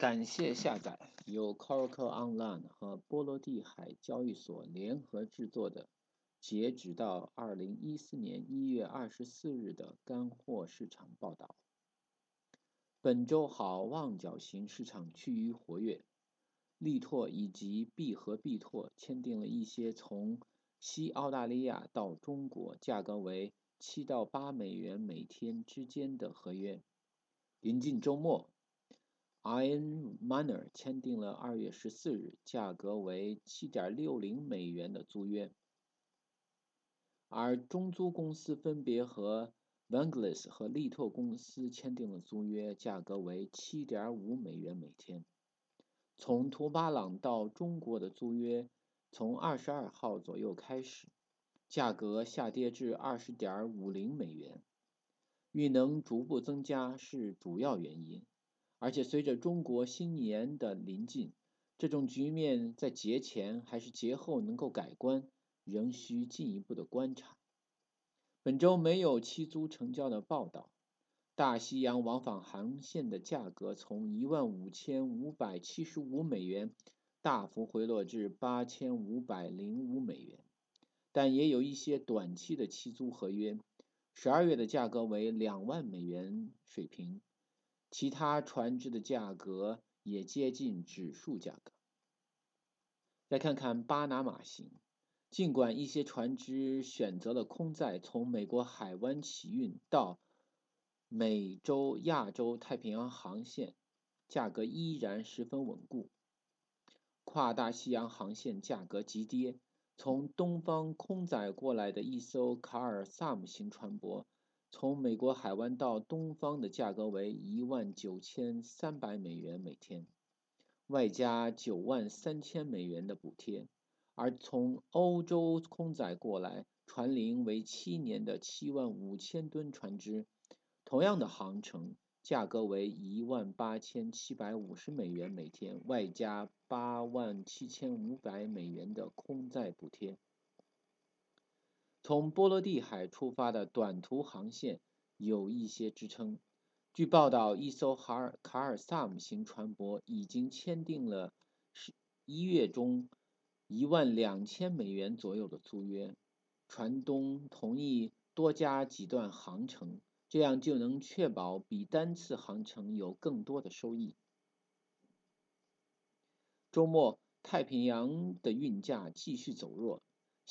感谢下载由 Coracle Online 和波罗的海交易所联合制作的截止到二零一四年一月二十四日的干货市场报道。本周好望角型市场趋于活跃，力拓以及必和必拓签订了一些从西澳大利亚到中国价格为七到八美元每天之间的合约。临近周末。Iron Miner 签订了二月十四日价格为七点六零美元的租约，而中租公司分别和 v a n g l i s 和力拓公司签订了租约，价格为七点五美元每天。从图巴朗到中国的租约从二十二号左右开始，价格下跌至二十点五零美元，运能逐步增加是主要原因。而且随着中国新年的临近，这种局面在节前还是节后能够改观，仍需进一步的观察。本周没有期租成交的报道。大西洋往返航线的价格从一万五千五百七十五美元大幅回落至八千五百零五美元，但也有一些短期的期租合约，十二月的价格为两万美元水平。其他船只的价格也接近指数价格。再看看巴拿马型，尽管一些船只选择了空载从美国海湾起运到美洲、亚洲太平洋航线，价格依然十分稳固。跨大西洋航线价格急跌，从东方空载过来的一艘卡尔萨姆型船舶。从美国海湾到东方的价格为一万九千三百美元每天，外加九万三千美元的补贴；而从欧洲空载过来、船龄为七年的七万五千吨船只，同样的航程，价格为一万八千七百五十美元每天，外加八万七千五百美元的空载补贴。从波罗的海出发的短途航线有一些支撑。据报道，一艘哈尔卡尔萨姆型船舶已经签订了十一月中一万两千美元左右的租约，船东同意多加几段航程，这样就能确保比单次航程有更多的收益。周末，太平洋的运价继续走弱。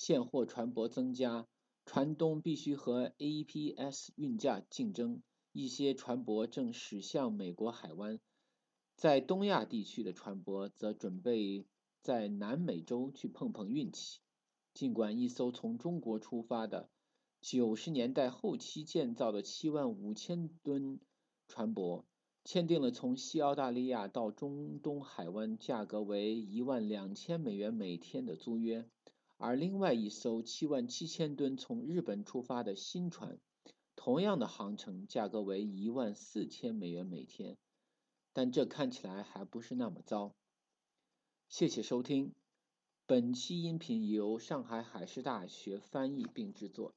现货船舶增加，船东必须和 APS 运价竞争。一些船舶正驶向美国海湾，在东亚地区的船舶则准备在南美洲去碰碰运气。尽管一艘从中国出发的九十年代后期建造的七万五千吨船舶签订了从西澳大利亚到中东海湾价格为一万两千美元每天的租约。而另外一艘七万七千吨从日本出发的新船，同样的航程，价格为一万四千美元每天，但这看起来还不是那么糟。谢谢收听，本期音频由上海海事大学翻译并制作。